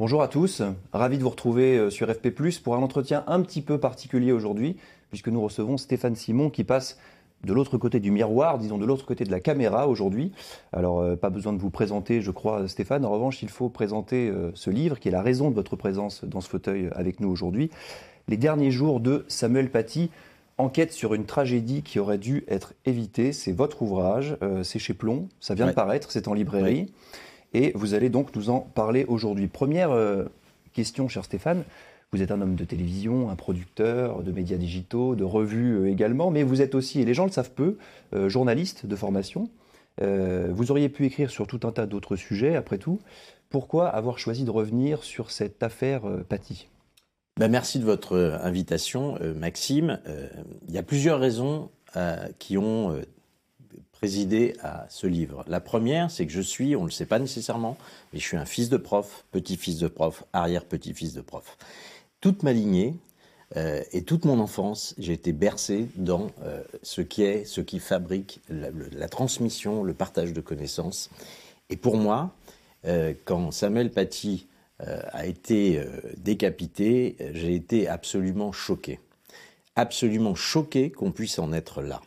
Bonjour à tous, ravi de vous retrouver euh, sur FP+, pour un entretien un petit peu particulier aujourd'hui, puisque nous recevons Stéphane Simon qui passe de l'autre côté du miroir, disons de l'autre côté de la caméra aujourd'hui. Alors, euh, pas besoin de vous présenter, je crois, Stéphane. En revanche, il faut présenter euh, ce livre qui est la raison de votre présence dans ce fauteuil avec nous aujourd'hui. Les derniers jours de Samuel Paty, enquête sur une tragédie qui aurait dû être évitée. C'est votre ouvrage, c'est chez Plomb, ça vient de paraître, c'est en librairie. Et vous allez donc nous en parler aujourd'hui. Première euh, question, cher Stéphane. Vous êtes un homme de télévision, un producteur de médias digitaux, de revues euh, également, mais vous êtes aussi, et les gens le savent peu, euh, journaliste de formation. vous auriez pu écrire sur tout un tas d'autres sujets, après tout. Pourquoi avoir choisi de revenir sur cette affaire Paty? Ben Merci de votre invitation, Maxime. Il y a plusieurs raisons qui ont présider à ce livre. La première, c'est que je suis, on ne le sait pas nécessairement, mais je suis un fils de prof, petit-fils de prof, arrière-petit-fils de prof. Toute ma lignée euh, et toute mon enfance, j'ai été bercé dans euh, ce qui est, ce qui fabrique la, transmission, le partage de connaissances. Et pour moi, euh, quand Samuel Paty a été décapité, j'ai été absolument choqué. Absolument choqué qu'on puisse en être là.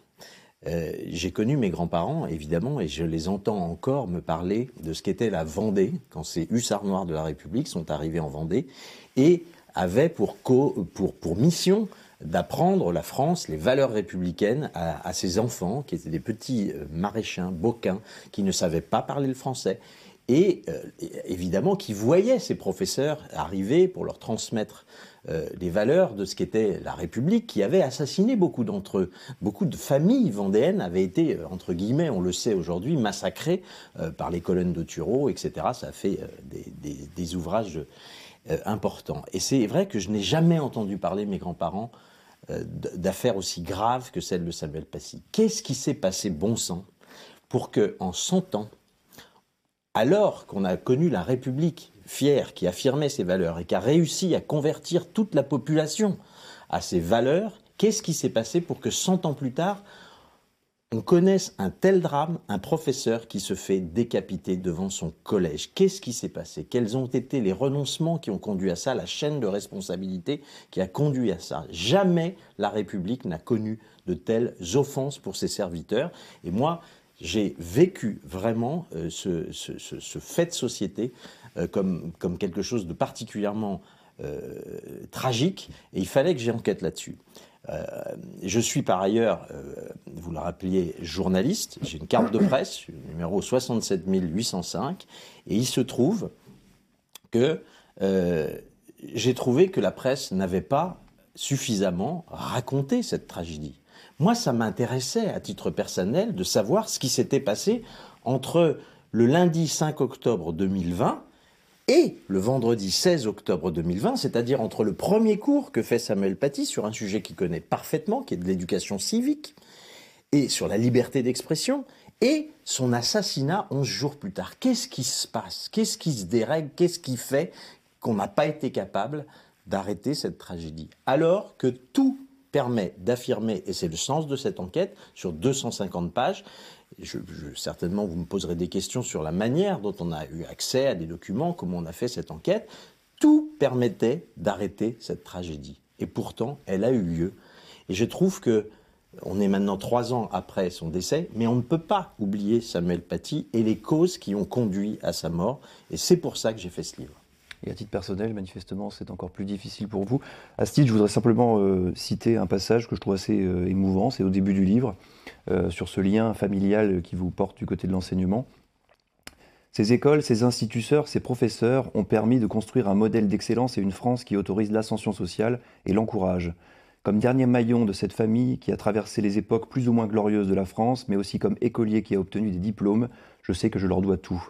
Euh, j'ai connu mes grands-parents, évidemment, et je les entends encore me parler de ce qu'était la Vendée, quand ces hussards noirs de la République sont arrivés en Vendée, et avaient pour, pour, pour mission d'apprendre la France, les valeurs républicaines à, ses enfants, qui étaient des petits euh, maraîchins, boquins, qui ne savaient pas parler le français, et euh, évidemment qui voyaient ces professeurs arriver pour leur transmettre euh, les valeurs de ce qu'était la République, qui avait assassiné beaucoup d'entre eux. Beaucoup de familles vendéennes avaient été, euh, entre guillemets, on le sait aujourd'hui, massacrées euh, par les colonnes de Tureau, etc. Ça a fait des, ouvrages importants. Et c'est vrai que je n'ai jamais entendu parler, mes grands-parents, d'affaires aussi graves que celle de Samuel Passy. Qu'est-ce qui s'est passé, bon sang, pour que, en 100 ans, alors qu'on a connu la République fière, qui affirmait ses valeurs et qui a réussi à convertir toute la population à ces valeurs, qu'est-ce qui s'est passé pour que 100 ans plus tard, on connaisse un tel drame, un professeur qui se fait décapiter devant son collège? Qu'est-ce qui s'est passé? Quels ont été les renoncements qui ont conduit à ça, la chaîne de responsabilité qui a conduit à ça? Jamais la République n'a connu de telles offenses pour ses serviteurs. Et moi, j'ai vécu vraiment euh, ce, fait de société euh, comme, quelque chose de particulièrement euh, tragique, et il fallait que j'enquête là-dessus. je suis par ailleurs, vous le rappeliez, journaliste. J'ai une carte de presse, numéro 67 805, et il se trouve que j'ai trouvé que la presse n'avait pas suffisamment raconté cette tragédie. Moi, ça m'intéressait à titre personnel de savoir ce qui s'était passé entre le lundi 5 octobre 2020 et le vendredi 16 octobre 2020, c'est-à-dire entre le premier cours que fait Samuel Paty sur un sujet qu'il connaît parfaitement, qui est de l'éducation civique, et sur la liberté d'expression, et son assassinat 11 jours plus tard. Qu'est-ce qui se passe? Qu'est-ce qui se dérègle? Qu'est-ce qui fait qu'on n'a pas été capable d'arrêter cette tragédie? Alors que tout permet d'affirmer, et c'est le sens de cette enquête, sur 250 pages, certainement vous me poserez des questions sur la manière dont on a eu accès à des documents, comment on a fait cette enquête, tout permettait d'arrêter cette tragédie. Et pourtant, elle a eu lieu. Et je trouve que on est maintenant trois ans après son décès, mais on ne peut pas oublier Samuel Paty et les causes qui ont conduit à sa mort. Et c'est pour ça que j'ai fait ce livre. Et à titre personnel, manifestement, c'est encore plus difficile pour vous. À ce je voudrais simplement euh, citer un passage que je trouve assez euh, émouvant. C'est au début du livre, euh, sur ce lien familial qui vous porte du côté de l'enseignement. Ces écoles, ces instituteurs, ces professeurs ont permis de construire un modèle d'excellence et une France qui autorise l'ascension sociale et l'encourage. Comme dernier maillon de cette famille qui a traversé les époques plus ou moins glorieuses de la France, mais aussi comme écolier qui a obtenu des diplômes, je sais que je leur dois tout.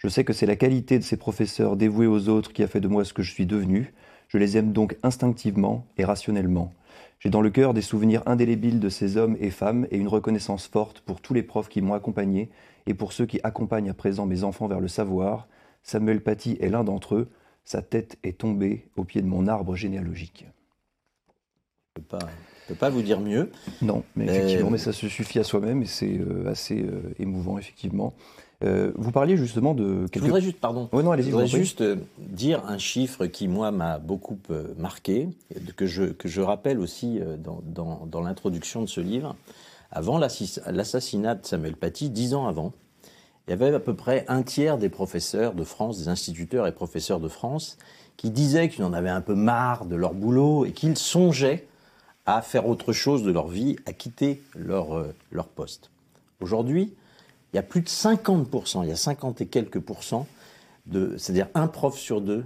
Je sais que c'est la qualité de ces professeurs dévoués aux autres qui a fait de moi ce que je suis devenu. Je les aime donc instinctivement et rationnellement. J'ai dans le cœur des souvenirs indélébiles de ces hommes et femmes et une reconnaissance forte pour tous les profs qui m'ont accompagné et pour ceux qui accompagnent à présent mes enfants vers le savoir. Samuel Paty est l'un d'entre eux. Sa tête est tombée au pied de mon arbre généalogique. Je ne peux, pas vous dire mieux. Non, mais effectivement, mais ça se suffit à soi-même et c'est euh, assez euh, émouvant, effectivement. Euh, vous parliez justement de... Quelques... Je voudrais juste, pardon, oh non, je voudrais juste euh, dire un chiffre qui, moi, m'a beaucoup euh, marqué, que je, que je rappelle aussi dans, dans, dans l'introduction de ce livre. Avant l'assassinat de Samuel Paty, dix ans avant, il y avait à peu près un tiers des professeurs de France, des instituteurs et professeurs de France, qui disaient qu'ils en avaient un peu marre de leur boulot et qu'ils songeaient à faire autre chose de leur vie, à quitter leur, leur poste. Aujourd'hui, il y a plus de 50%, il y a 50 et quelques pourcents, c'est-à-dire un prof sur deux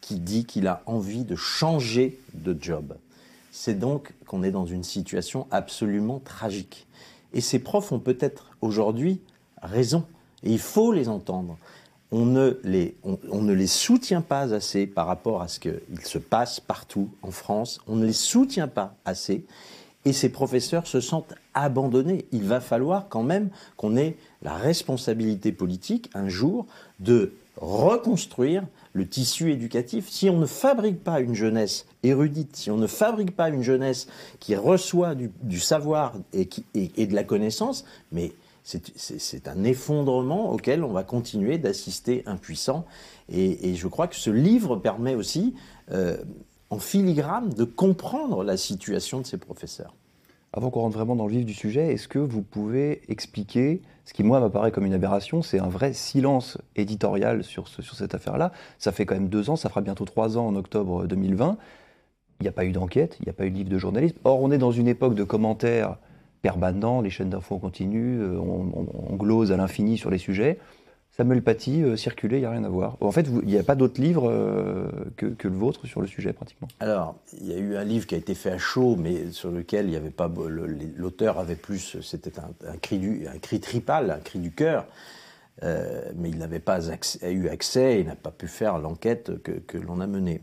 qui dit qu'il a envie de changer de job. C'est donc qu'on est dans une situation absolument tragique. Et ces profs ont peut-être aujourd'hui raison, et il faut les entendre on ne les, on, ne les soutient pas assez par rapport à ce qu'il se passe partout en France. On ne les soutient pas assez. Et ces professeurs se sentent abandonnés. Il va falloir quand même qu'on ait la responsabilité politique un jour de reconstruire le tissu éducatif. Si on ne fabrique pas une jeunesse érudite, si on ne fabrique pas une jeunesse qui reçoit du, savoir et, et de la connaissance, mais c'est un effondrement auquel on va continuer d'assister impuissant. Et, je crois que ce livre permet aussi, euh, en filigrane, de comprendre la situation de ces professeurs. Avant qu'on rentre vraiment dans le vif du sujet, est-ce que vous pouvez expliquer ce qui, moi, m'apparaît comme une aberration C'est un vrai silence éditorial sur, sur cette affaire-là. Ça fait quand même deux ans, ça fera bientôt trois ans en octobre 2020. Il n'y a pas eu d'enquête, il n'y a pas eu de livre de journalisme. Or, on est dans une époque de commentaires permanent, les chaînes d'infos continuent, euh, on, on, glose à l'infini sur les sujets. Samuel Paty, euh, circuler, il n'y a rien à voir. En fait, il n'y a pas d'autres livres euh, que, le vôtre sur le sujet, pratiquement. Alors, il y a eu un livre qui a été fait à chaud, mais sur lequel il n'y avait pas. L'auteur avait plus. C'était un, cri du, un cri tripal, un cri du cœur. mais il n'avait pas eu accès et n'a pas pu faire l'enquête que, l'on a menée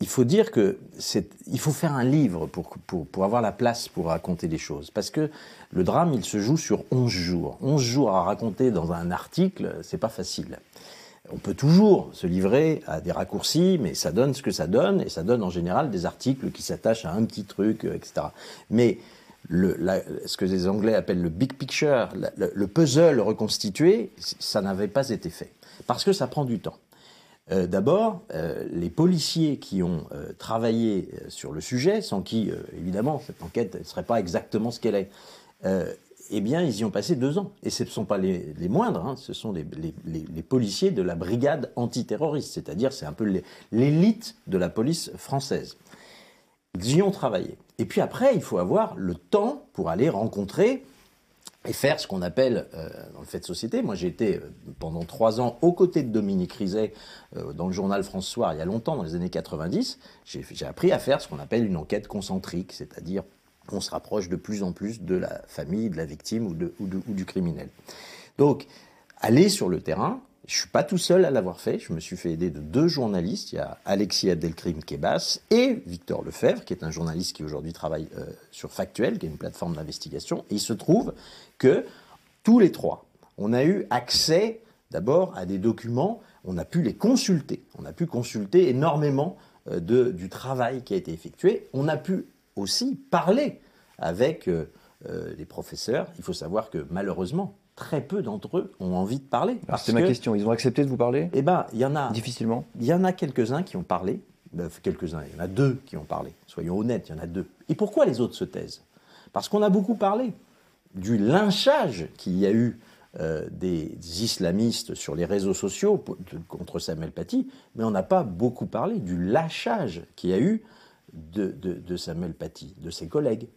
il faut dire que c'est, il faut faire un livre pour, pour, pour, avoir la place pour raconter des choses. Parce que le drame, il se joue sur 11 jours. 11 jours à raconter dans un article, c'est pas facile. On peut toujours se livrer à des raccourcis, mais ça donne ce que ça donne, et ça donne en général des articles qui s'attachent à un petit truc, euh, etc. Mais le, ce que les Anglais appellent le big picture, le puzzle reconstitué, ça n'avait pas été fait. Parce que ça prend du temps. Euh, d'abord, euh, les policiers qui ont euh, travaillé sur le sujet, sans qui, évidemment, cette enquête ne serait pas exactement ce qu'elle est, eh bien, ils y ont passé deux ans. Et ce ne sont pas les, moindres, hein, ce sont les, policiers de la brigade antiterroriste, c'est-à-dire c'est un peu l'élite de la police française. Ils y ont travaillé. Et puis après, il faut avoir le temps pour aller rencontrer et faire ce qu'on appelle euh, dans le fait de société. Moi, j'ai été euh, pendant trois ans aux côtés de Dominique Rizet euh, dans le journal France Soir il y a longtemps, dans les années 90. J'ai appris à faire ce qu'on appelle une enquête concentrique, c'est-à-dire qu'on se rapproche de plus en plus de la famille, de la victime ou, de, ou, ou du criminel. Donc, aller sur le terrain, je suis pas tout seul à l'avoir fait. Je me suis fait aider de deux journalistes. Il y a Alexis Abdelkrim Kebas et Victor Lefebvre, qui est un journaliste qui aujourd'hui travaille euh, sur Factuel, qui est une plateforme d'investigation. Et il se trouve que tous les trois, on a eu accès d'abord à des documents. On a pu les consulter. On a pu consulter énormément euh, du travail qui a été effectué. On a pu aussi parler avec euh, les professeurs. Il faut savoir que malheureusement, très peu d'entre eux ont envie de parler. C'est ma question. Ils ont accepté de vous parler? Eh ben, il y en a difficilement? Il y en a quelques-uns qui ont parlé. Ben, quelques-uns. Il y en a deux qui ont parlé. Soyons honnêtes, il y en a deux. Et pourquoi les autres se taisent? Parce qu'on a beaucoup parlé du lynchage qu'il y a eu euh, des islamistes sur les réseaux sociaux contre Samuel Paty, mais on n'a pas beaucoup parlé du lâchage qu'il y a eu de, Samuel Paty, de ses collègues,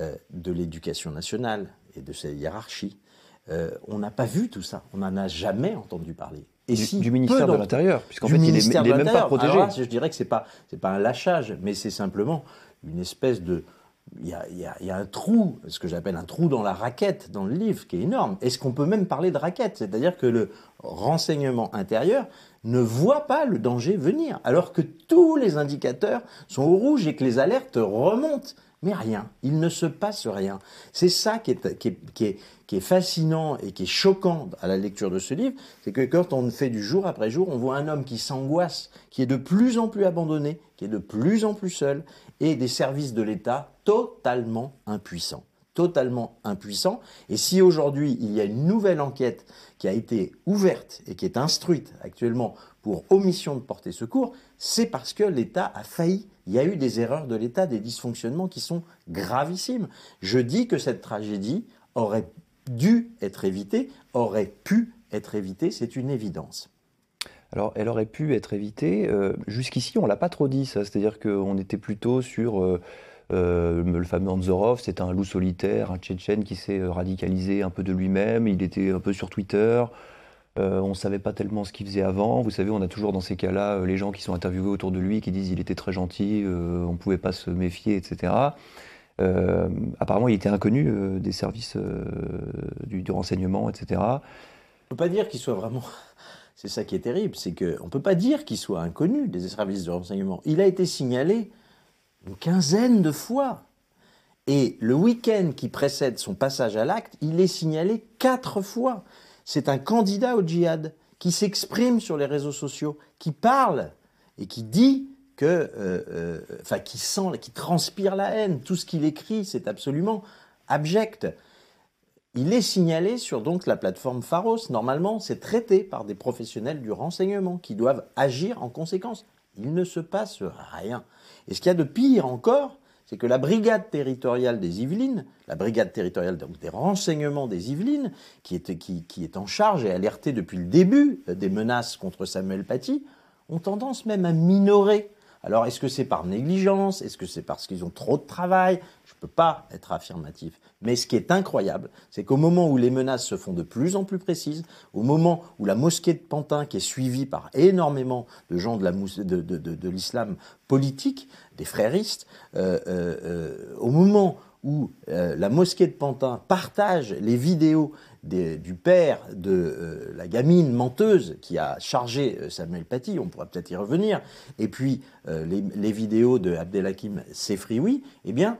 euh, de l'éducation nationale et de ses hiérarchies. Euh, on n'a pas vu tout ça. On n'en a jamais entendu parler. Et du, du ministère de l'Intérieur, puisqu'en fait, il n'est même pas protégé. je dirais que ce n'est pas, pas un lâchage, mais c'est simplement une espèce de. Il y, a, un trou, ce que j'appelle un trou dans la raquette dans le livre, qui est énorme. Est-ce qu'on peut même parler de raquette? C'est-à-dire que le renseignement intérieur ne voit pas le danger venir, alors que tous les indicateurs sont au rouge et que les alertes remontent mais rien. Il ne se passe rien. C'est ça qui est, qui, est, qui, est, fascinant et qui est choquant à la lecture de ce livre, c'est que quand on fait du jour après jour, on voit un homme qui s'angoisse, qui est de plus en plus abandonné, qui est de plus en plus seul, et des services de l'État totalement impuissants. totalement impuissant. Et si aujourd'hui il y a une nouvelle enquête qui a été ouverte et qui est instruite actuellement pour omission de porter secours, c'est parce que l'État a failli. Il y a eu des erreurs de l'État, des dysfonctionnements qui sont gravissimes. Je dis que cette tragédie aurait dû être évitée, aurait pu être évitée, c'est une évidence. Alors, elle aurait pu être évitée. Euh, jusqu'ici, on l'a pas trop dit, ça. C'est-à-dire qu'on était plutôt sur euh, euh, le fameux Anzorov, c'était un loup solitaire, un Tchétchène qui s'est radicalisé un peu de lui-même. Il était un peu sur Twitter. on ne savait pas tellement ce qu'il faisait avant. Vous savez, on a toujours dans ces cas-là les gens qui sont interviewés autour de lui qui disent il était très gentil, on ne pouvait pas se méfier, etc. apparemment, il était inconnu des services du, du, renseignement, etc. On ne peut pas dire qu'il soit vraiment c'est ça qui est terrible, c'est qu'on ne peut pas dire qu'il soit inconnu des services de renseignement. Il a été signalé une quinzaine de fois. Et le week-end qui précède son passage à l'acte, il est signalé quatre fois. C'est un candidat au djihad qui s'exprime sur les réseaux sociaux, qui parle et qui dit que, euh, euh, qui sent, qui transpire la haine. Tout ce qu'il écrit, c'est absolument abject. Il est signalé sur donc la plateforme Pharos. Normalement, c'est traité par des professionnels du renseignement qui doivent agir en conséquence. Il ne se passe rien. Et ce qu'il y a de pire encore, c'est que la brigade territoriale des Yvelines, la brigade territoriale des renseignements des Yvelines, qui est, qui, qui est en charge et alertée depuis le début des menaces contre Samuel Paty, ont tendance même à minorer alors, est-ce que c'est par négligence? Est-ce que c'est parce qu'ils ont trop de travail? Je ne peux pas être affirmatif. Mais ce qui est incroyable, c'est qu'au moment où les menaces se font de plus en plus précises, au moment où la mosquée de Pantin, qui est suivie par énormément de gens de l'islam politique, des fréristes, euh, euh, euh, au moment où la mosquée de Pantin partage les vidéos du père de euh, la gamine menteuse qui a chargé euh, Samuel Paty, on pourra peut-être y revenir, et puis euh, les, vidéos de Abdelhakim Sefrioui, eh bien,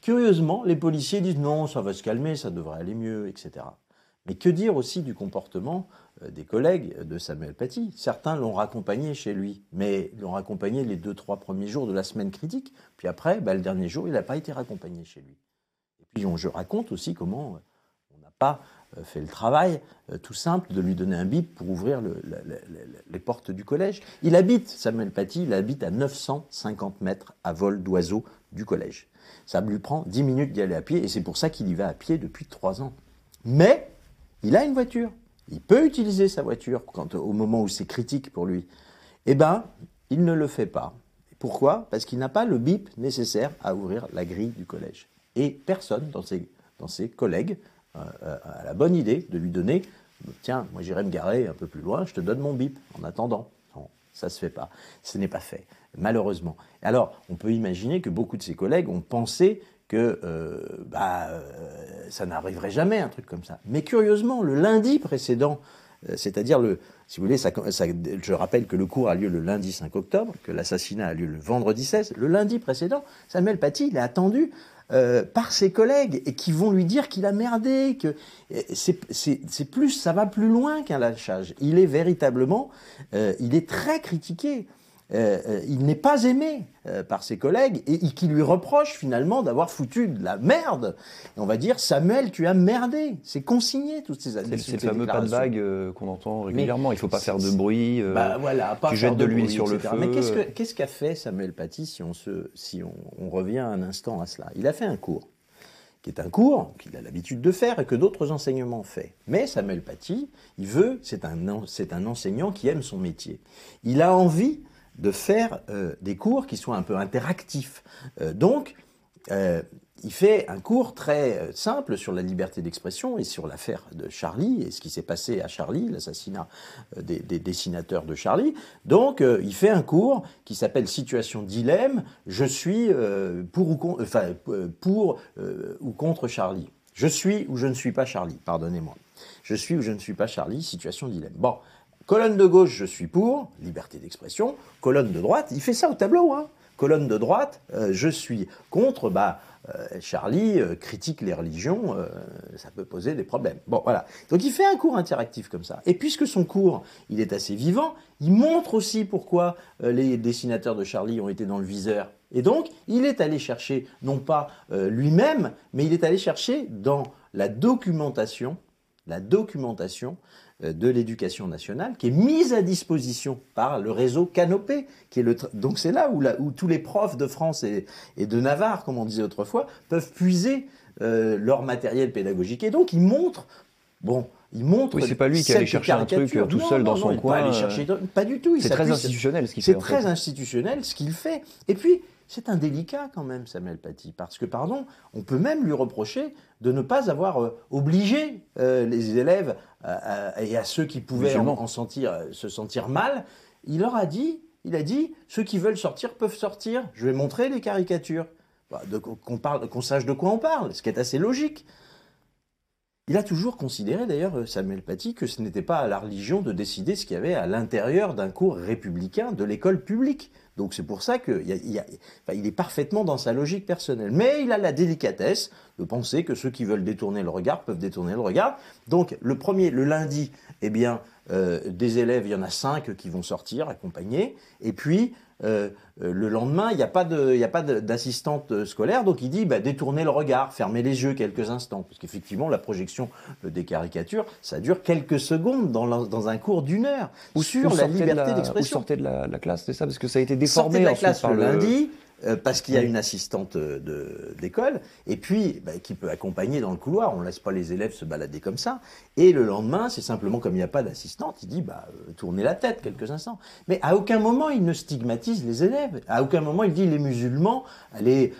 curieusement, les policiers disent non, ça va se calmer, ça devrait aller mieux, etc. Mais que dire aussi du comportement des collègues de Samuel Paty Certains l'ont raccompagné chez lui, mais l'ont raccompagné les deux, trois premiers jours de la semaine critique, puis après, bah, le dernier jour, il n'a pas été raccompagné chez lui. Et puis je raconte aussi comment on n'a pas euh, fait le travail euh, tout simple de lui donner un bip pour ouvrir les portes du collège. Il habite, Samuel Paty, il habite à 950 mètres à vol d'oiseau du collège. Ça lui prend 10 minutes d'y aller à pied et c'est pour ça qu'il y va à pied depuis 3 ans. Mais il a une voiture. Il peut utiliser sa voiture au moment où c'est critique pour lui. Eh bien, il ne le fait pas. Pourquoi? Parce qu'il n'a pas le bip nécessaire à ouvrir la grille du collège. Et personne dans ses, dans ses collègues à la bonne idée de lui donner tiens, moi j'irai me garer un peu plus loin, je te donne mon bip en attendant. Non, ça se fait pas. Ce n'est pas fait, malheureusement. Alors, on peut imaginer que beaucoup de ses collègues ont pensé que euh, bah, euh, ça n'arriverait jamais, un truc comme ça. Mais curieusement, le lundi précédent, euh, c'est-à-dire le, si vous voulez, ça, je rappelle que le cours a lieu le lundi 5 octobre, que l'assassinat a lieu le vendredi 16. Le lundi précédent, Samuel Paty, il a attendu euh, par ses collègues et qui vont lui dire qu'il a merdé, que c'est plus, ça va plus loin qu'un lâchage. Il est véritablement, euh, il est très critiqué. Euh, euh, il n'est pas aimé euh, par ses collègues et, qui lui reproche finalement d'avoir foutu de la merde. Et on va dire Samuel, tu as merdé. C'est consigné toutes ces années. C'est le fameux pas de vague qu'on entend régulièrement. il faut pas faire de bruit. bah, voilà, pas tu jettes de, l'huile sur le feu. Mais qu'est-ce qu'a fait Samuel Paty si on se, si on, revient un instant à cela? Il a fait un cours qui est un cours qu'il a l'habitude de faire et que d'autres enseignements font. Mais Samuel Paty, il veut, c'est un, c'est un enseignant qui aime son métier. Il a envie de faire euh, des cours qui soient un peu interactifs. Euh, donc, euh, il fait un cours très simple sur la liberté d'expression et sur l'affaire de Charlie et ce qui s'est passé à Charlie, l'assassinat des, dessinateurs de Charlie. Donc, il fait un cours qui s'appelle Situation dilemme. Je suis pour ou pour ou contre Charlie. Je suis ou je ne suis pas Charlie. Pardonnez-moi. Je suis ou je ne suis pas Charlie. Situation dilemme. Bon. Colonne de gauche, je suis pour, liberté d'expression. Colonne de droite, il fait ça au tableau. Hein. Colonne de droite, euh, je suis contre. Bah, euh, Charlie euh, critique les religions, ça peut poser des problèmes. Voilà. Donc il fait un cours interactif comme ça. Et puisque son cours, il est assez vivant, il montre aussi pourquoi les dessinateurs de Charlie ont été dans le viseur. Et donc, il est allé chercher, non pas lui-même, mais il est allé chercher dans la documentation, la documentation de l'éducation nationale qui est mise à disposition par le réseau Canopé. Qui est le donc c'est là où, où, tous les profs de France et, de Navarre, comme on disait autrefois, peuvent puiser euh, leur matériel pédagogique. Et donc ils montrent, bon, il montre. Oui, c'est pas lui qui allait chercher un truc euh, tout seul dans son coin. Pas, chercher, pas du tout. C'est très institutionnel ce qu'il fait. C'est très institutionnel ce qu'il fait. Et puis, c'est indélicat quand même, Samuel Paty, parce que, pardon, on peut même lui reprocher de ne pas avoir euh, obligé euh, les élèves et à ceux qui pouvaient en, sentir, se sentir mal. Il leur a dit, il a dit, ceux qui veulent sortir peuvent sortir. Je vais montrer les caricatures. Bah, qu'on parle, qu'on sache de quoi on parle, ce qui est assez logique. Il a toujours considéré d'ailleurs, euh, Samuel Paty, que ce n'était pas à la religion de décider ce qu'il y avait à l'intérieur d'un cours républicain de l'école publique. Donc c'est pour ça qu'il il est parfaitement dans sa logique personnelle. Mais il a la délicatesse de penser que ceux qui veulent détourner le regard peuvent détourner le regard. Donc le premier, le lundi, eh bien, euh, des élèves, il y en a cinq qui vont sortir accompagnés. Et puis euh, euh, le lendemain, il n'y a pas d'assistante scolaire, donc il dit bah, détournez le regard, fermez les yeux quelques instants, parce qu'effectivement la projection des caricatures, ça dure quelques secondes dans, un cours d'une heure ou sur la liberté d'expression. Vous sortez de la, classe, c'est ça, parce que ça a été déformé de la classe le lundi. Euh, parce qu'il y a une assistante euh, d'école, et puis bah, qui peut accompagner dans le couloir. On ne laisse pas les élèves se balader comme ça. Et le lendemain, c'est simplement comme il n'y a pas d'assistante, il dit bah, euh, tournez la tête quelques instants. Mais à aucun moment il ne stigmatise les élèves. À aucun moment il dit les musulmans, allez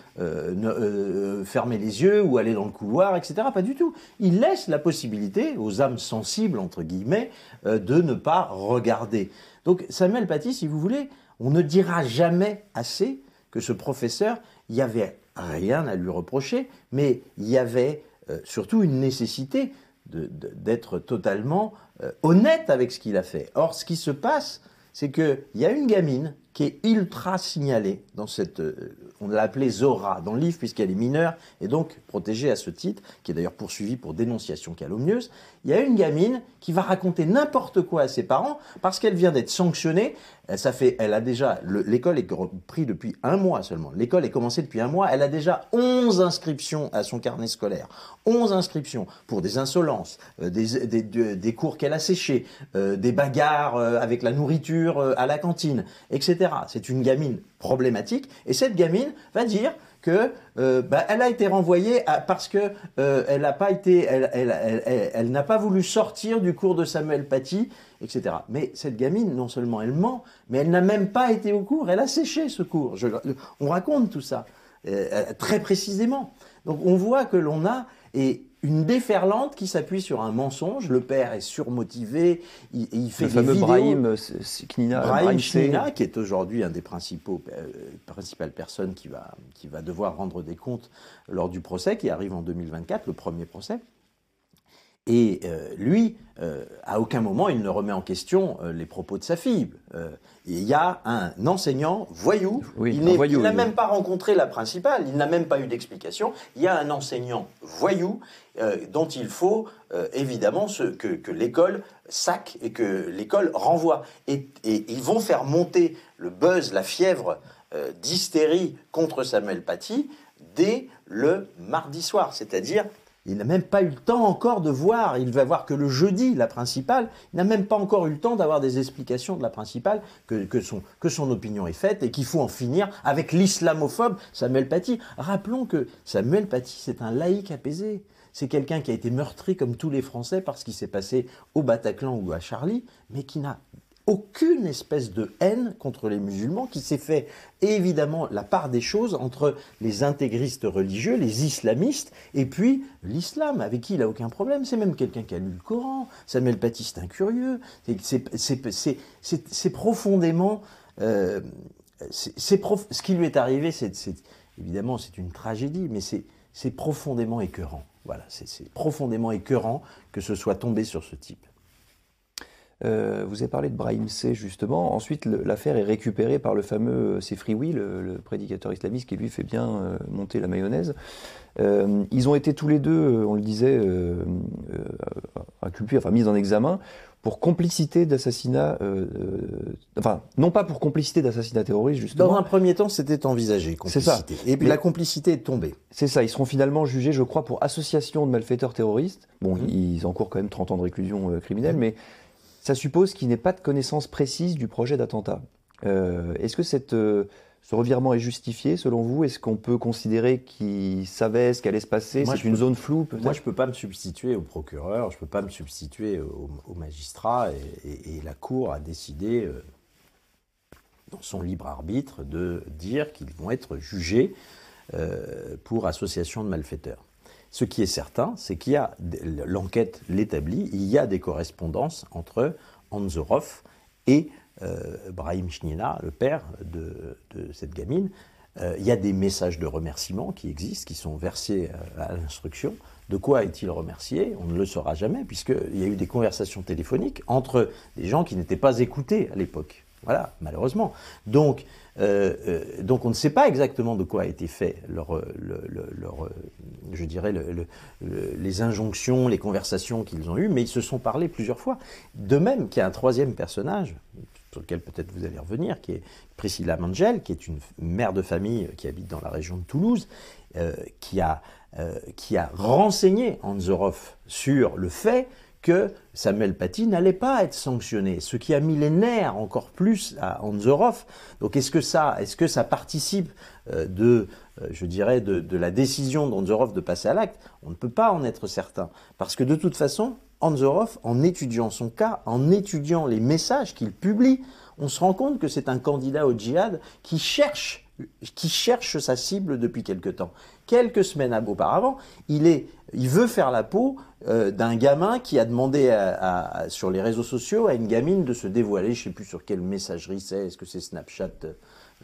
fermer les yeux ou aller dans le couloir, etc. Pas du tout. Il laisse la possibilité aux âmes sensibles, entre guillemets, de ne pas regarder. Donc Samuel Paty, si vous voulez, on ne dira jamais assez que ce professeur, il n'y avait rien à lui reprocher, mais il y avait euh, surtout une nécessité d'être totalement euh, honnête avec ce qu'il a fait. Or, ce qui se passe, c'est qu'il y a une gamine qui est ultra signalée dans cette, euh, on l'a appelée Zora dans le livre puisqu'elle est mineure et donc protégée à ce titre, qui est d'ailleurs poursuivie pour dénonciation calomnieuse. Il y a une gamine qui va raconter n'importe quoi à ses parents parce qu'elle vient d'être sanctionnée. Elle, ça fait, elle a déjà, l'école est prise depuis un mois seulement. L'école est commencée depuis un mois. Elle a déjà 11 inscriptions à son carnet scolaire. 11 inscriptions pour des insolences, euh, des, des, cours qu'elle a séchés, euh, des bagarres avec la nourriture à la cantine, etc. C'est une gamine problématique. Et cette gamine va dire que euh, bah, elle a été renvoyée parce que euh, elle n'a pas voulu sortir du cours de Samuel Paty, etc. Mais cette gamine, non seulement elle ment, mais elle n'a même pas été au cours. Elle a séché ce cours. on raconte tout ça euh, très précisément. Donc on voit que l'on a et une déferlante qui s'appuie sur un mensonge. Le père est surmotivé, il, il fait le fameux Brahim euh, Knina, Brahim Knina, qui est aujourd'hui un des principaux euh, principales personnes qui va qui va devoir rendre des comptes lors du procès qui arrive en 2024, le premier procès. Et euh, lui, euh, à aucun moment, il ne remet en question les propos de sa fille. Il y a un enseignant voyou. il n'a même pas rencontré la principale. Il n'a même pas eu d'explication. Il y a un enseignant voyou dont il faut évidemment ce, que, l'école sac et que l'école renvoie. Et, et, ils vont faire monter le buzz, la fièvre d'hystérie contre Samuel Paty dès le mardi soir, c'est-à-dire il n'a même pas eu le temps encore de voir, il va voir que le jeudi, la principale, il n'a même pas encore eu le temps d'avoir des explications de la principale, que, que, son, que son opinion est faite et qu'il faut en finir avec l'islamophobe Samuel Paty. Rappelons que Samuel Paty, c'est un laïc apaisé. C'est quelqu'un qui a été meurtri comme tous les Français parce qu'il s'est passé au Bataclan ou à Charlie, mais qui n'a aucune espèce de haine contre les musulmans qui s'est fait évidemment la part des choses entre les intégristes religieux, les islamistes, et puis l'islam, avec qui il n'a aucun problème. C'est même quelqu'un qui a lu le Coran. Samuel c'est un curieux. C'est profondément... Euh, ce qui lui est arrivé, c'est évidemment, c'est une tragédie, mais c'est profondément écœurant. Voilà, c'est profondément écœurant que ce soit tombé sur ce type. Euh, vous avez parlé de Brahim C, justement. Ensuite, l'affaire est récupérée par le fameux euh, Sefrioui, le, le prédicateur islamiste qui lui fait bien euh, monter la mayonnaise. ils ont été tous les deux, on le disait, inculpés, enfin mis en examen pour complicité d'assassinat, enfin non pas pour complicité d'assassinat terroriste justement. Dans un premier temps, c'était envisagé complicité. Ça. Et puis la complicité est tombée. C'est ça. Ils seront finalement jugés, je crois, pour association de malfaiteurs terroristes. Bon, mmh. ils encourent quand même 30 ans de réclusion criminelle, mmh. mais ça suppose qu'il n'ait pas de connaissance précise du projet d'attentat. Euh, est-ce que cette, euh, ce revirement est justifié selon vous? Est-ce qu'on peut considérer qu'il savait ce qu'allait se passer? C'est une zone floue Moi, je ne peux pas me substituer au procureur, je ne peux pas me substituer au, magistrat, et, la Cour a décidé, euh, dans son libre arbitre, de dire qu'ils vont être jugés pour association de malfaiteurs. Ce qui est certain, c'est qu'il y a, l'enquête l'établit, il y a des correspondances entre Anzorov et euh, Brahim Chnina, le père de, cette gamine. Euh, il y a des messages de remerciement qui existent, qui sont versés euh, à l'instruction. De quoi est-il remercié? On ne le saura jamais, puisqu'il y a eu des conversations téléphoniques entre des gens qui n'étaient pas écoutés à l'époque. Voilà, malheureusement. Donc, euh, euh, donc on ne sait pas exactement de quoi a été fait euh, je dirais, les injonctions, les conversations qu'ils ont eues, mais ils se sont parlé plusieurs fois. De même qu'il y a un troisième personnage, sur lequel peut-être vous allez revenir, qui est Priscilla Mangel, qui est une mère de famille qui habite dans la région de Toulouse, qui, a, qui a renseigné Anzorov sur le fait que Samuel Paty n'allait pas être sanctionné, ce qui a mis les nerfs encore plus à Anzorov. Donc est-ce que ça, est-ce que ça participe euh, de, euh, je dirais, de, la décision d'Anzorov de passer à l'acte? On ne peut pas en être certain, parce que de toute façon, Anzorov, en étudiant son cas, en étudiant les messages qu'il publie, on se rend compte que c'est un candidat au djihad qui cherche qui cherche sa cible depuis quelque temps. Quelques semaines auparavant, il, veut faire la peau euh, d'un gamin qui a demandé sur les réseaux sociaux à une gamine de se dévoiler. Je ne sais plus sur quelle messagerie c'est. Est-ce que c'est Snapchat? Euh,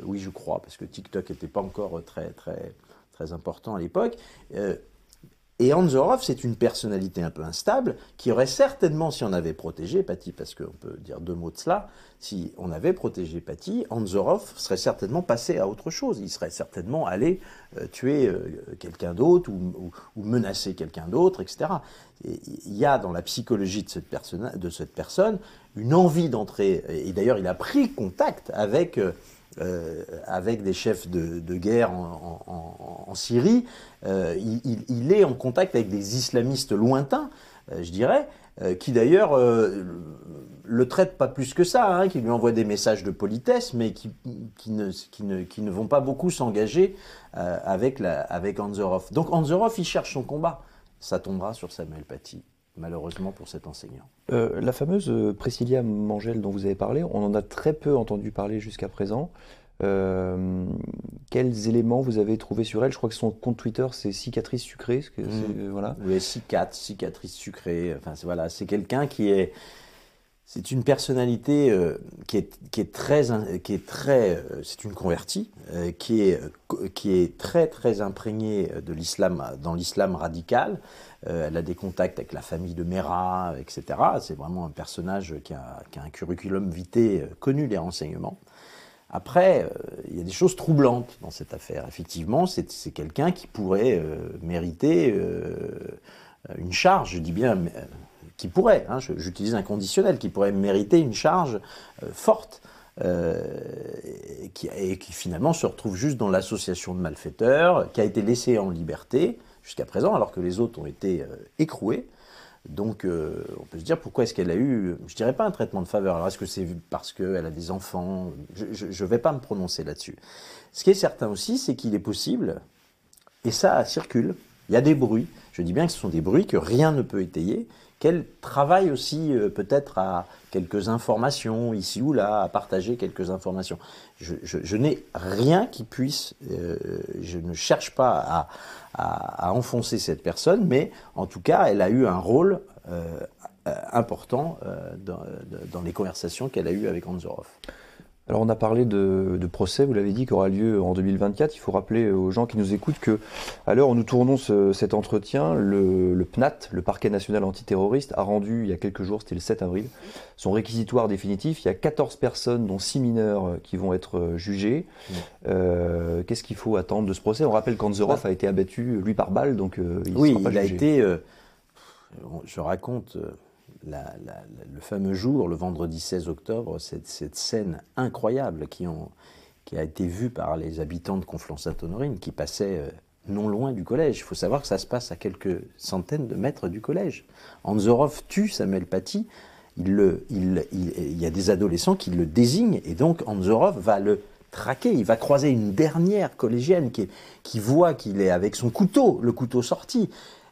Oui, je crois, parce que TikTok n'était pas encore très, très, important à l'époque. Euh, et Anzorov, c'est une personnalité un peu instable qui aurait certainement, si on avait protégé Paty, parce qu'on peut dire deux mots de cela, si on avait protégé Paty, Anzorov serait certainement passé à autre chose. Il serait certainement allé euh, tuer euh, quelqu'un d'autre ou, menacer quelqu'un d'autre, etc. il y a dans la psychologie de cette, personne, de cette personne une envie d'entrer. Et d'ailleurs, il a pris contact avec. Euh, euh, avec des chefs de, guerre en, Syrie. Euh, il, est en contact avec des islamistes lointains, euh, je dirais, qui d'ailleurs le traitent pas plus que ça, hein, qui lui envoient des messages de politesse, mais qui, ne, qui, ne, qui ne, vont pas beaucoup s'engager avec, avec Anzorov. Donc Anzorov, il cherche son combat. Ça tombera sur Samuel Paty malheureusement pour cet enseignant. Euh, la fameuse euh, Priscilla Mangel dont vous avez parlé, on en a très peu entendu parler jusqu'à présent. Euh, quels éléments vous avez trouvé sur elle? Je crois que son compte Twitter, c'est cicatrice sucrée. Mmh. voilà. Oui, cicatrice, cicatrice sucrée. Enfin, voilà, c'est quelqu'un qui est c'est une personnalité euh, qui, est, très, qui est très, euh, c'est une convertie, euh, qui, est, qui est très très imprégnée de l'islam, dans l'islam radical. elle a des contacts avec la famille de Mera, etc. C'est vraiment un personnage qui a, qui a, un curriculum vitae connu des renseignements. Après, il y a des choses troublantes dans cette affaire. Effectivement, c'est quelqu'un qui pourrait mériter une charge, je dis bien qui pourrait, hein, j'utilise un conditionnel, qui pourrait mériter une charge euh, forte. Euh, qui, et qui finalement se retrouve juste dans l'association de malfaiteurs, qui a été laissée en liberté jusqu'à présent, alors que les autres ont été euh, écroués. Donc on peut se dire pourquoi est-ce qu'elle a eu, je dirais pas un traitement de faveur, alors est-ce que c'est parce qu'elle a des enfants? Je ne vais pas me prononcer là-dessus. Ce qui est certain aussi, c'est qu'il est possible, et ça circule, il y a des bruits, je dis bien que ce sont des bruits que rien ne peut étayer, qu'elle travaille aussi euh, peut-être à quelques informations ici ou là, à partager quelques informations. Je, n'ai rien qui puisse, euh, je ne cherche pas à, enfoncer cette personne, mais en tout cas, elle a eu un rôle euh, important dans, les conversations qu'elle a eues avec Anzorov. Alors on a parlé de, procès, vous l'avez dit, qui aura lieu en 2024. Il faut rappeler aux gens qui nous écoutent que, à l'heure où nous tournons cet entretien, le, PNAT, le Parquet national antiterroriste, a rendu il y a quelques jours, c'était le 7 avril, son réquisitoire définitif. Il y a 14 personnes, dont 6 mineurs, euh, qui vont être euh, jugés. Euh, qu'est-ce qu'il faut attendre de ce procès? On rappelle qu'Anzorov bah. a été abattu, lui, par balle, donc il Oui, il a été... je raconte le fameux jour, le vendredi 16 octobre, cette, scène incroyable qui, a été vue par les habitants de Conflans-Sainte-Honorine qui passaient euh, non loin du collège. Il faut savoir que ça se passe à quelques centaines de mètres du collège. Anzorov tue Samuel Paty. Il, y a des adolescents qui le désignent et donc Anzorov va le traquer. Il va croiser une dernière collégienne qui, voit qu'il est avec son couteau, le couteau sorti.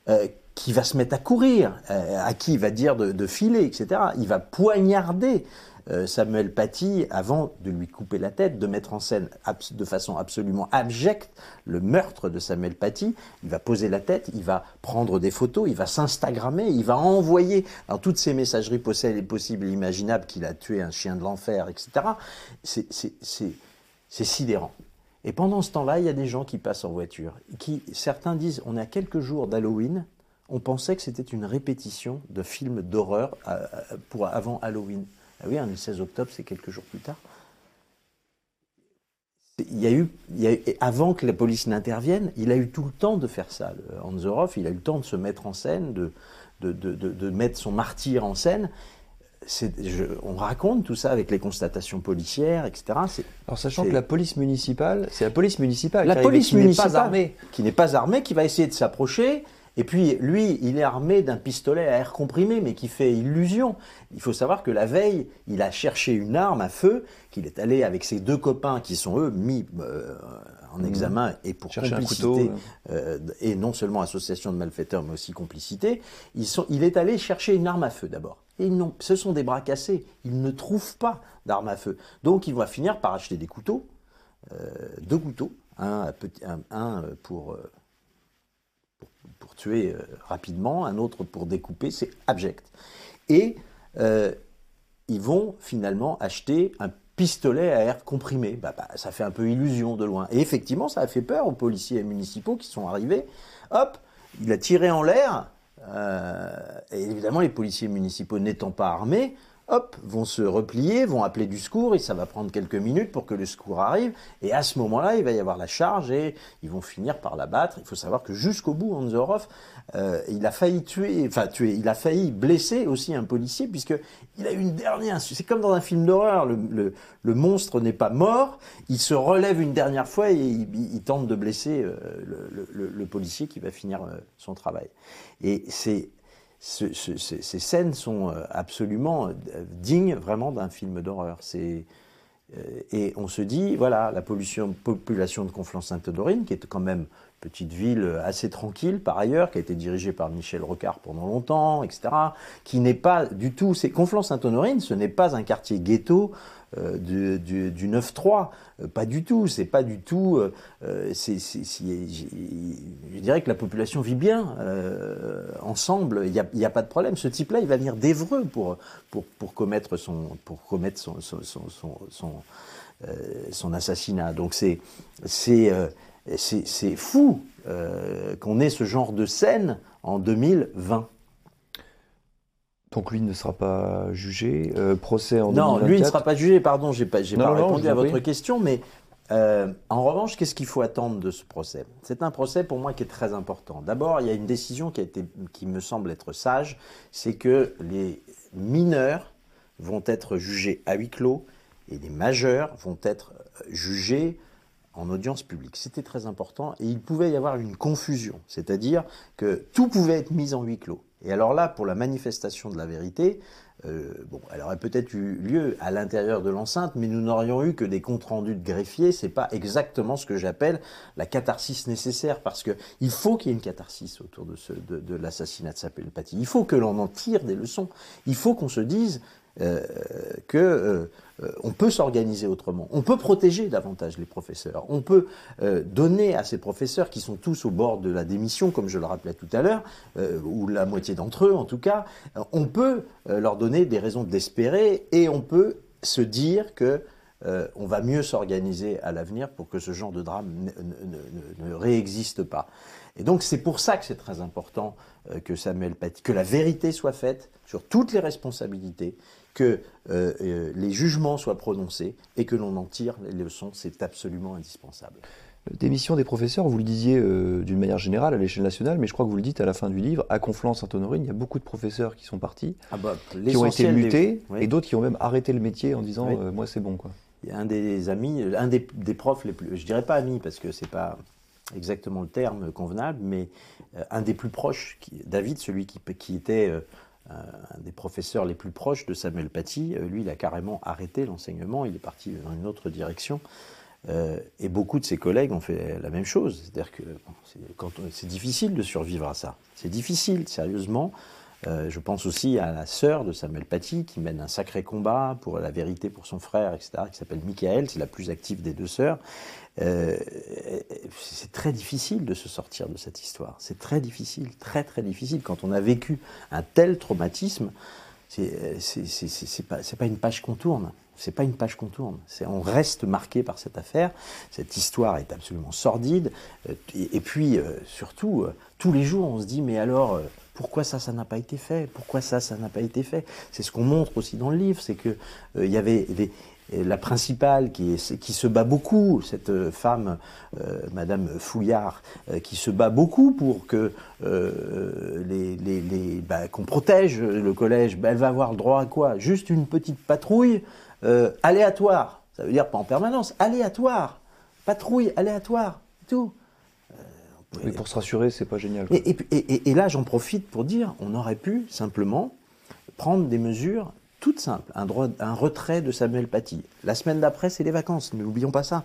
Euh, qui va se mettre à courir, euh, à qui il va dire de, filer, etc. Il va poignarder euh, Samuel Paty avant de lui couper la tête, de mettre en scène de façon absolument abjecte le meurtre de Samuel Paty. Il va poser la tête, il va prendre des photos, il va s'instagrammer, il va envoyer dans toutes ces messageries possibles et imaginables qu'il a tué un chien de l'enfer, etc. C'est sidérant. Et pendant ce temps-là, il y a des gens qui passent en voiture, qui certains disent on est à quelques jours d'Halloween, on pensait que c'était une répétition de films d'horreur euh, euh, pour avant Halloween. Ah oui, le 16 octobre, c'est quelques jours plus tard. Il y, a eu, avant que la police n'intervienne, il a eu tout le temps de faire ça. Anzorov, il a eu le temps de se mettre en scène, de, de, mettre son martyr en scène. on raconte tout ça avec les constatations policières, etc. Alors sachant que la police municipale, c'est la police municipale, la police qui municipale, n'est pas armée, qui n'est pas armée, qui va essayer de s'approcher, et puis, lui, il est armé d'un pistolet à air comprimé, mais qui fait illusion. Il faut savoir que la veille, il a cherché une arme à feu, qu'il est allé avec ses deux copains, qui sont eux mis euh, en mmh. examen et pour chercher complicité, euh, et non seulement association de malfaiteurs, mais aussi complicité. Ils sont, il est allé chercher une arme à feu d'abord. Et ce sont des bras cassés. Il ne trouve pas d'arme à feu. Donc, il va finir par acheter des couteaux, euh, deux couteaux, un, un pour pour tuer euh, rapidement, un autre pour découper, c'est abject. Et euh, ils vont finalement acheter un pistolet à air comprimé. Bah, bah, ça fait un peu illusion de loin. Et effectivement, ça a fait peur aux policiers municipaux qui sont arrivés. Hop, il a tiré en l'air. Euh, et évidemment, les policiers municipaux n'étant pas armés, hop, vont se replier, vont appeler du secours, et ça va prendre quelques minutes pour que le secours arrive, et à ce moment-là, il va y avoir la charge, et ils vont finir par l'abattre. Il faut savoir que jusqu'au bout, Anzorov, euh, il a failli tuer, enfin tuer, il a failli blesser aussi un policier, puisque il a eu une dernière, c'est comme dans un film d'horreur, le, monstre n'est pas mort, il se relève une dernière fois, et il, tente de blesser euh, le, policier qui va finir euh, son travail. Et c'est ces scènes sont euh, absolument euh, dignes vraiment d'un film d'horreur. Euh, et on se dit, voilà, la population de Conflans-Sainte-Dorine, qui est quand même une petite ville assez tranquille par ailleurs, qui a été dirigée par Michel Rocard pendant longtemps, etc., qui n'est pas du tout... Conflans-Sainte-Honorine, ce n'est pas un quartier ghetto euh, du, du, 9-3. Euh, pas du tout. C'est pas du tout. Euh, je dirais que la population vit bien ensemble. Il n'y a, pas de problème. Ce type-là, il va venir d'Evreux pour, pour, pour, commettre son, pour commettre son, son, son, assassinat. Donc c'est c'est c'est fou qu'on ait ce genre de scène en 2020. Donc lui ne sera pas jugé. Euh, procès en Non, lui ne sera pas jugé, pardon, j'ai pas, pas répondu à votre question, mais euh, en revanche, qu'est-ce qu'il faut attendre de ce procès? C'est un procès pour moi qui est très important. D'abord, il y a une décision qui, a été, qui me semble être sage, c'est que les mineurs vont être jugés à huis clos et les majeurs vont être jugés en audience publique. C'était très important et il pouvait y avoir une confusion, c'est-à-dire que tout pouvait être mis en huis clos. Et alors là, pour la manifestation de la vérité, euh, bon, elle aurait peut-être eu lieu à l'intérieur de l'enceinte, mais nous n'aurions eu que des comptes rendus de greffiers. C'est pas exactement ce que j'appelle la catharsis nécessaire, parce que il faut qu'il y ait une catharsis autour de, de, de l'assassinat de. Il faut que l'on en tire des leçons. Il faut qu'on se dise euh, que euh, euh, on peut s'organiser autrement. On peut protéger davantage les professeurs. On peut euh, donner à ces professeurs qui sont tous au bord de la démission, comme je le rappelais tout à l'heure, euh, ou la moitié d'entre eux en tout cas, on peut leur donner des raisons d'espérer et on peut se dire que on va mieux s'organiser à l'avenir pour que ce genre de drame ne, réexiste pas. Et donc c'est pour ça que c'est très important que Samuel Paty, que la vérité soit faite sur toutes les responsabilités, que les jugements soient prononcés et que l'on en tire les leçons. C'est absolument indispensable démission des professeurs, vous le disiez euh, d'une manière générale à l'échelle nationale, mais je crois que vous le dites à la fin du livre, à Conflans-Sainte-Honorine, il y a beaucoup de professeurs qui sont partis, ah bah, qui ont été mutés, et d'autres qui ont même arrêté le métier en disant euh, moi c'est bon. Quoi. Il y a un des amis, un des, profs les plus, je dirais pas amis parce que c'est pas exactement le terme convenable, mais euh, un des plus proches, David, celui qui, qui était un des professeurs les plus proches de Samuel Paty, lui il a carrément arrêté l'enseignement, il est parti dans une autre direction. Euh, et beaucoup de ses collègues ont fait la même chose. C'est-à-dire que c'est difficile de survivre à ça. C'est difficile, sérieusement. Euh, je pense aussi à la sœur de Samuel Paty qui mène un sacré combat pour la vérité pour son frère, etc., qui s'appelle Michael, c'est la plus active des deux sœurs. Euh, c'est très difficile de se sortir de cette histoire. C'est très difficile, très très difficile. Quand on a vécu un tel traumatisme, c'est pas, pas une page qu'on tourne. C'est pas une page qu'on tourne. On reste marqué par cette affaire. Cette histoire est absolument sordide. Euh, et, puis, euh, surtout, euh, tous les jours, on se dit mais alors, pourquoi ça, ça n'a pas été fait? Pourquoi ça, ça n'a pas été fait? C'est ce qu'on montre aussi dans le livre, c'est que il y avait des, la principale qui, qui, se bat beaucoup, cette femme, Madame Fouillard, qui se bat beaucoup pour que les, les, bah, qu'on protège le collège, bah, elle va avoir le droit à quoi? Juste une petite patrouille euh, aléatoire. Ça veut dire pas en permanence, aléatoire. Patrouille aléatoire, tout. Mais pour se rassurer, c'est pas génial. Et, là, j'en profite pour dire, on aurait pu simplement prendre des mesures toutes simples. Un, droit, un retrait de Samuel Paty. La semaine d'après, c'est les vacances. N'oublions pas ça.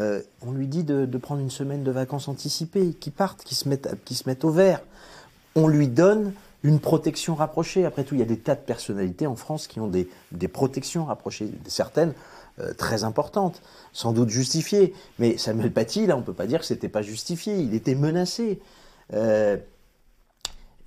Euh, on lui dit de, prendre une semaine de vacances anticipées, qu'il parte, qu'il se mette, se mette au vert. On lui donne une protection rapprochée. Après tout, il y a des tas de personnalités en France qui ont des, protections rapprochées, certaines euh, très importantes, sans doute justifiées. Mais Samuel Paty, là, on ne peut pas dire que ce n'était pas justifié, il était menacé. Euh,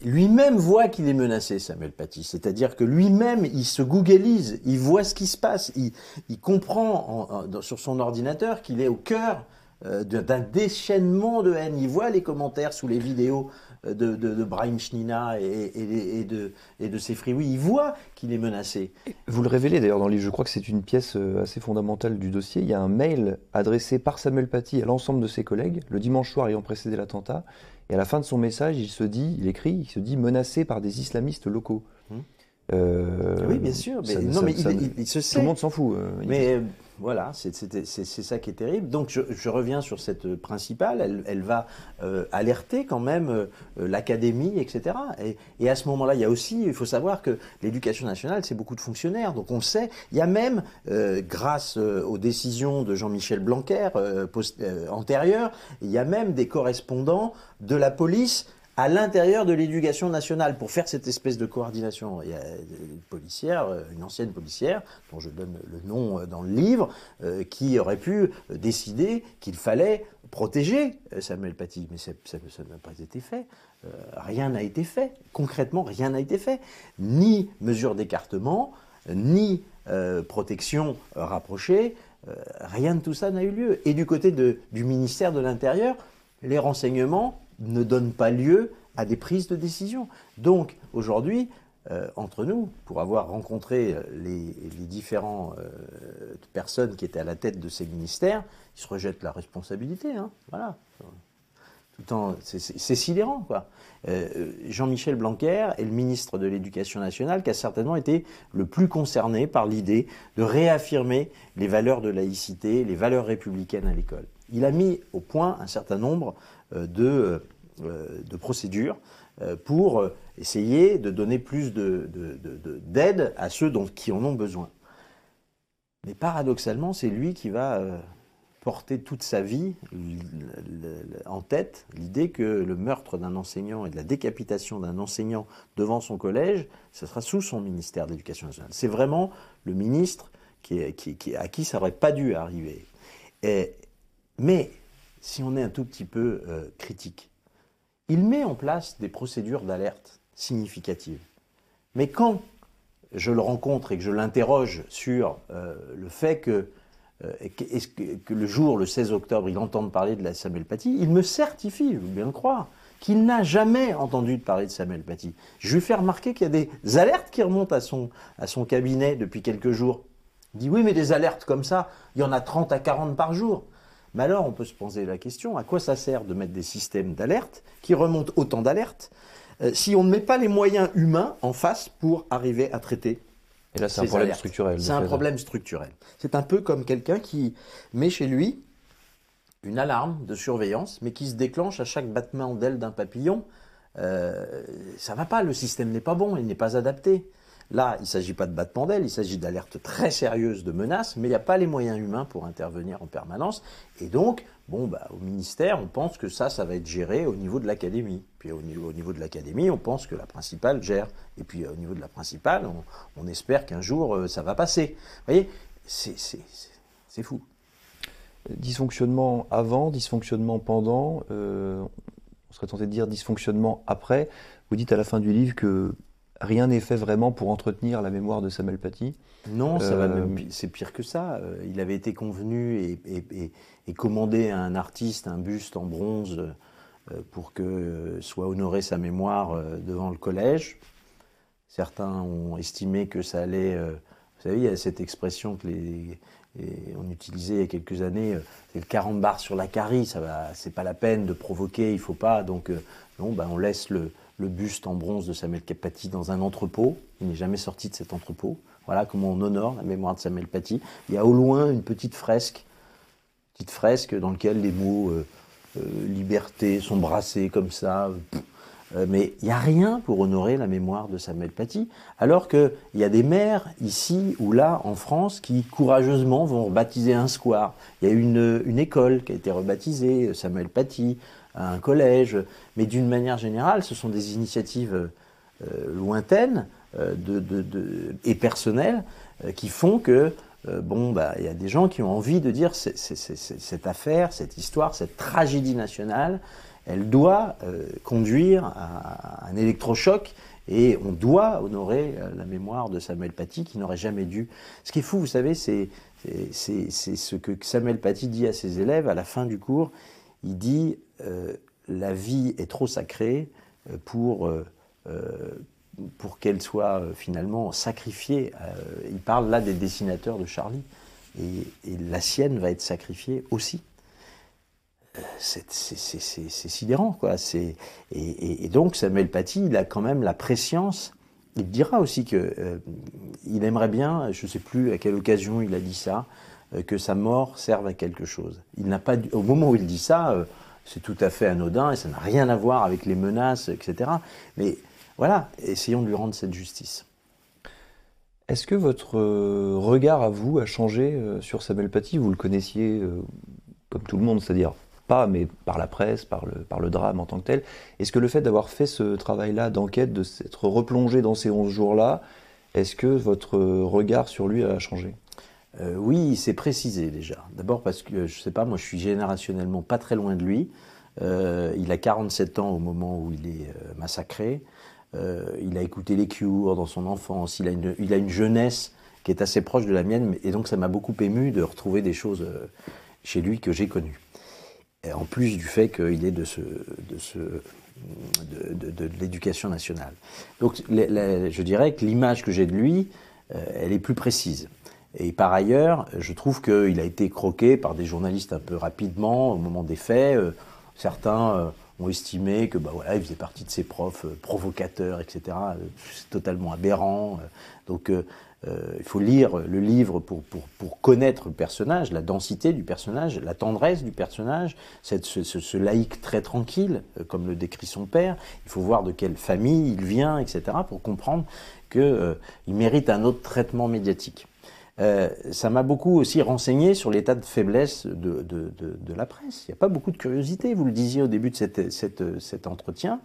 lui-même voit qu'il est menacé, Samuel Paty. C'est-à-dire que lui-même, il se googlise, il voit ce qui se passe, il, comprend sur son ordinateur qu'il est au cœur euh, d'un déchaînement de haine. Il voit les commentaires sous les vidéos de, de, Brahim Schnina et, de, et de ses fruits. il voit qu'il est menacé. Vous le révélez d'ailleurs dans le livre, je crois que c'est une pièce euh, assez fondamentale du dossier. Il y a un mail adressé par Samuel Paty à l'ensemble de ses collègues, le dimanche soir ayant précédé l'attentat. Et à la fin de son message, il se dit, il écrit, il se dit menacé par des islamistes locaux. Hum. Euh, oui, bien sûr. Mais, non, mais il, se sait. Tout le monde s'en fout. Euh, mais voilà, c'est ça qui est terrible. Donc je, reviens sur cette principale, elle, va euh, alerter quand même euh, l'académie, etc. Et, à ce moment-là, il y a aussi, il faut savoir que l'éducation nationale, c'est beaucoup de fonctionnaires. Donc on sait, il y a même, euh, grâce aux décisions de Jean-Michel Blanquer antérieures, il y a même des correspondants de la police à l'intérieur de l'éducation nationale pour faire cette espèce de coordination. Il y a une policière, euh, une ancienne policière, dont je donne le nom euh, dans le livre, euh, qui aurait pu décider qu'il fallait protéger Samuel Paty. Mais ça n'a pas été fait. rien n'a été fait. Concrètement, rien n'a été fait. Ni mesure d'écartement, ni protection rapprochée. rien de tout ça n'a eu lieu. Et du côté du ministère de l'Intérieur, les renseignements ne donne pas lieu à des prises de décision. Donc aujourd'hui, euh, entre nous, pour avoir rencontré euh, les, différentes euh, personnes qui étaient à la tête de ces ministères, ils se rejettent la responsabilité. Hein, voilà. Tout en, c'est sidérant, quoi. Jean-Michel Blanquer est le ministre de l'Éducation nationale qui a certainement été le plus concerné par l'idée de réaffirmer les valeurs de laïcité, les valeurs républicaines à l'école. Il a mis au point un certain nombre de euh, de procédures euh, pour essayer de donner plus d'aide à ceux dont, qui en ont besoin. Mais paradoxalement, c'est lui qui va euh, porter toute sa vie en tête l'idée que le meurtre d'un enseignant et de la décapitation d'un enseignant devant son collège, ce sera sous son ministère de l'Éducation nationale. C'est vraiment le ministre qui, qui, à qui ça n'aurait pas dû arriver. Mais si on est un tout petit peu critique, il met en place des procédures d'alerte significatives. Mais quand je le rencontre et que je l'interroge sur euh, le fait que est-ce que, le jour, le 16 octobre, il entende parler de la Samuel Paty, il me certifie, je veux bien le croire, qu'il n'a jamais entendu parler de Samuel Paty. Je lui fais remarquer qu'il y a des alertes qui remontent à son, à son cabinet depuis quelques jours. Il dit oui, mais des alertes comme ça, il y en a 30 à 40 par jour. Mais alors, on peut se poser la question, à quoi ça sert de mettre des systèmes d'alerte qui remontent autant d'alertes euh, si on ne met pas les moyens humains en face pour arriver à traiter Et là, c'est un problème structurel. C'est un problème structurel. C'est un peu comme quelqu'un qui met chez lui une alarme de surveillance, mais qui se déclenche à chaque battement d'aile d'un papillon. Euh, ça va pas, le système n'est pas bon, il n'est pas adapté. Là, il ne s'agit pas de battement d'aile, il s'agit d'alertes très sérieuses de menaces, mais il n'y a pas les moyens humains pour intervenir en permanence. Et donc, bon, bah, au ministère, on pense que ça, ça va être géré au niveau de l'académie. Puis au niveau, au niveau de l'académie, on pense que la principale gère. Et puis au niveau de la principale, on, espère qu'un jour, euh, ça va passer. Vous voyez, c'est fou. Dysfonctionnement avant, dysfonctionnement pendant, euh, on serait tenté de dire dysfonctionnement après. Vous dites à la fin du livre que rien n'est fait vraiment pour entretenir la mémoire de Samuel Paty. Non, euh, c'est pire que ça. Euh, il avait été convenu et, commandé à un artiste un buste en bronze euh, pour que soit honorée sa mémoire devant le collège. Certains ont estimé que ça allait. vous savez, il y a cette expression que les, on utilisait il y a quelques années, c'est le 40 bar sur la carie, ça va, c'est pas la peine de provoquer, il faut pas. Donc, non, ben, on laisse le, le buste en bronze de Samuel Paty dans un entrepôt. Il n'est jamais sorti de cet entrepôt. Voilà comment on honore la mémoire de Samuel Paty. Il y a au loin une petite fresque, petite fresque dans laquelle les mots euh, euh, liberté sont brassés comme ça. Euh, mais il n'y a rien pour honorer la mémoire de Samuel Paty, alors qu'il y a des maires ici ou là en France qui courageusement vont rebaptiser un square. Il y a une, une école qui a été rebaptisée Samuel Paty à un collège, mais d'une manière générale, ce sont des initiatives euh, lointaines euh, et personnelles euh, qui font que bon, bah, il y a des gens qui ont envie de dire cette affaire, cette histoire, cette tragédie nationale, elle doit conduire à, un électrochoc et on doit honorer la mémoire de Samuel Paty qui n'aurait jamais dû. Ce qui est fou, vous savez, c'est ce que Samuel Paty dit à ses élèves à la fin du cours. Il dit euh, la vie est trop sacrée euh, pour, euh, pour qu'elle soit finalement sacrifiée. il parle là des dessinateurs de Charlie. Et, la sienne va être sacrifiée aussi. C'est sidérant, quoi. Et, donc Samuel Paty, il a quand même la préscience. Il dira aussi que il aimerait bien, je ne sais plus à quelle occasion il a dit ça, que sa mort serve à quelque chose. Il n'a pas, au moment où il dit ça, c'est tout à fait anodin et ça n'a rien à voir avec les menaces, etc. Mais voilà, essayons de lui rendre cette justice. Est-ce que votre euh, regard à vous a changé euh, sur Samuel Paty? Vous le connaissiez euh, comme tout le monde, c'est-à-dire pas, mais par la presse, par le, par le drame en tant que tel. Est-ce que le fait d'avoir fait ce travail-là d'enquête, de s'être replongé dans ces 11 jours-là, est-ce que votre regard sur lui a changé? Euh, oui, c'est précisé déjà. D'abord parce que, je ne sais pas, moi je suis générationnellement pas très loin de lui. Euh, il a 47 ans au moment où il est euh, massacré. il a écouté les Cures dans son enfance. Il a, une, jeunesse qui est assez proche de la mienne. Et donc ça m'a beaucoup ému de retrouver des choses chez lui que j'ai connues. en plus du fait qu'il est de, l'éducation nationale. Donc je dirais que l'image que j'ai de lui, elle est plus précise. Et par ailleurs, je trouve qu'il a été croqué par des journalistes un peu rapidement au moment des faits. Euh, certains euh, ont estimé que bah voilà, il faisait partie de ces profs euh, provocateurs, etc. C'est totalement aberrant. Donc il faut lire le livre pour, pour, pour, connaître le personnage, la densité du personnage, la tendresse du personnage, cette, ce, ce, laïc très tranquille, comme le décrit son père. Il faut voir de quelle famille il vient, etc. pour comprendre qu'il il mérite un autre traitement médiatique. Euh, ça m'a beaucoup aussi renseigné sur l'état de faiblesse de, de, de, de la presse. Il n'y a pas beaucoup de curiosité, vous le disiez au début de cet entretien.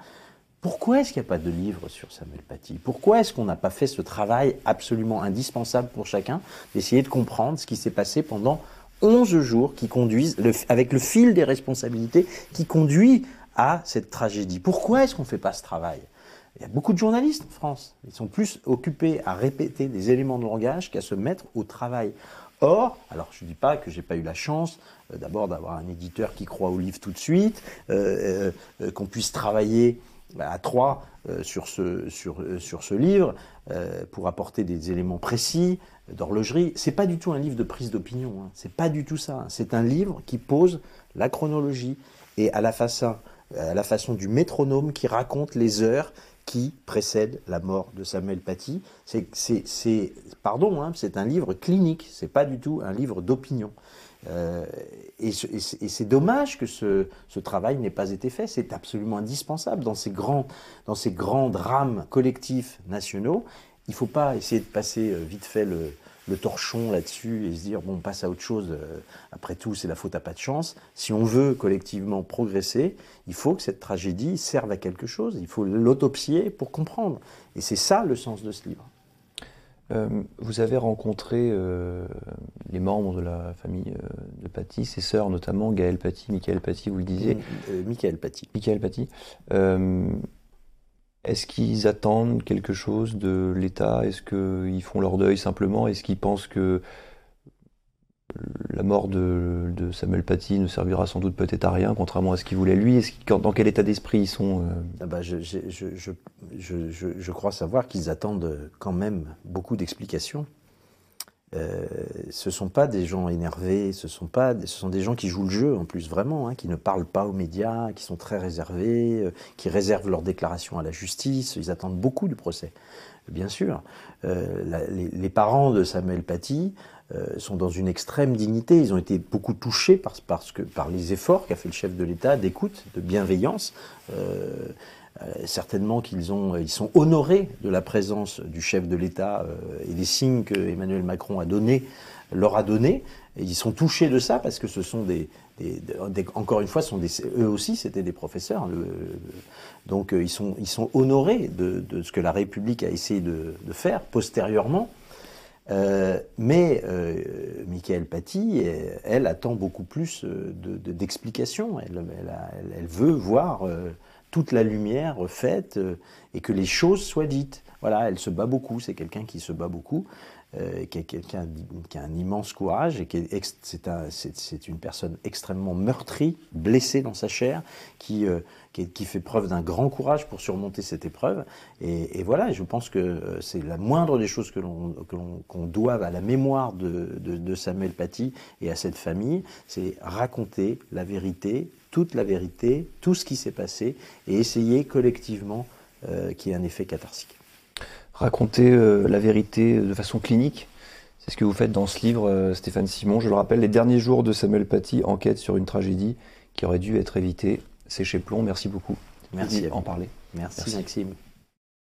Pourquoi est-ce qu'il n'y a pas de livre sur Samuel Paty? Pourquoi est-ce qu'on n'a pas fait ce travail absolument indispensable pour chacun d'essayer de comprendre ce qui s'est passé pendant 11 jours qui conduisent, avec le fil des responsabilités qui conduit à cette tragédie? Pourquoi est-ce qu'on ne fait pas ce travail? Il y a beaucoup de journalistes en France. Ils sont plus occupés à répéter des éléments de langage qu'à se mettre au travail. Or, alors je ne dis pas que j'ai pas eu la chance euh, d'abord d'avoir un éditeur qui croit au livre tout de suite, euh, euh, qu'on puisse travailler à trois sur, ce, sur, sur ce livre pour apporter des éléments précis d'horlogerie. C'est pas du tout un livre de prise d'opinion, hein. c'est pas du tout ça. C'est un livre qui pose la chronologie et à la façon du métronome qui raconte les heures qui précède la mort de Samuel Paty. C'est, pardon, hein, c'est un livre clinique, c'est pas du tout un livre d'opinion. Euh, et, c'est dommage que ce, travail n'ait pas été fait. C'est absolument indispensable dans ces grands, dans ces grands drames collectifs nationaux. Il ne faut pas essayer de passer euh, vite fait le, le torchon là-dessus et se dire bon, on passe à autre chose. Euh, après tout, c'est la faute à pas de chance. Si on veut collectivement progresser, il faut que cette tragédie serve à quelque chose. Il faut l'autopsier pour comprendre. Et c'est ça le sens de ce livre. Euh, vous avez rencontré euh, les membres de la famille de Paty, ses sœurs notamment, Gaël Paty, Michael Paty, vous le disiez. Michael Paty. Michael Paty. Est-ce qu'ils attendent quelque chose de l'État? Est-ce qu'ils font leur deuil simplement? Est-ce qu'ils pensent que la mort de, Samuel Paty ne servira sans doute peut-être à rien, contrairement à ce qu'il voulait lui Est-ce Dans quel état d'esprit ils sont euh? ah bah, je, je, crois savoir qu'ils attendent quand même beaucoup d'explications. Euh, ce sont pas des gens énervés, ce sont pas, ce des gens qui jouent le jeu en plus vraiment, hein, qui ne parlent pas aux médias, qui sont très réservés, euh, qui réservent leurs déclarations à la justice. Ils attendent beaucoup du procès, bien sûr. Euh, les, parents de Samuel Paty sont dans une extrême dignité. Ils ont été beaucoup touchés par, parce que, par les efforts qu'a fait le chef de l'État d'écoute, de bienveillance. Euh, certainement qu'ils ont, ils sont honorés de la présence du chef de l'État euh, et des signes que Emmanuel Macron a donné, leur a donné. Et ils sont touchés de ça parce que ce sont des, encore une fois, sont eux aussi c'était des professeurs. donc euh, ils sont, ils sont honorés de, ce que la République a essayé de, faire postérieurement. mais euh, Michael Paty, elle, attend beaucoup plus d'explications. elle, elle, veut voir toute la lumière faite euh, et que les choses soient dites. Voilà, elle se bat beaucoup, c'est quelqu'un qui se bat beaucoup, euh, qui, a, un immense courage et qui est, c'est, une personne extrêmement meurtrie, blessée dans sa chair, qui, euh, qui, fait preuve d'un grand courage pour surmonter cette épreuve. Et, voilà, je pense que c'est la moindre des choses que l'on, qu'on doive à la mémoire de, de Samuel Paty et à cette famille, c'est raconter la vérité, toute la vérité, tout ce qui s'est passé, et essayer collectivement euh, qu'il y ait un effet catharsique. Raconter euh, la vérité de façon clinique, c'est ce que vous faites dans ce livre, euh, Stéphane Simon. Je le rappelle, Les derniers jours de Samuel Paty, enquête sur une tragédie qui aurait dû être évitée. C'est chez Plomb. Merci beaucoup. Merci. En parler. Merci, Merci. Maxime.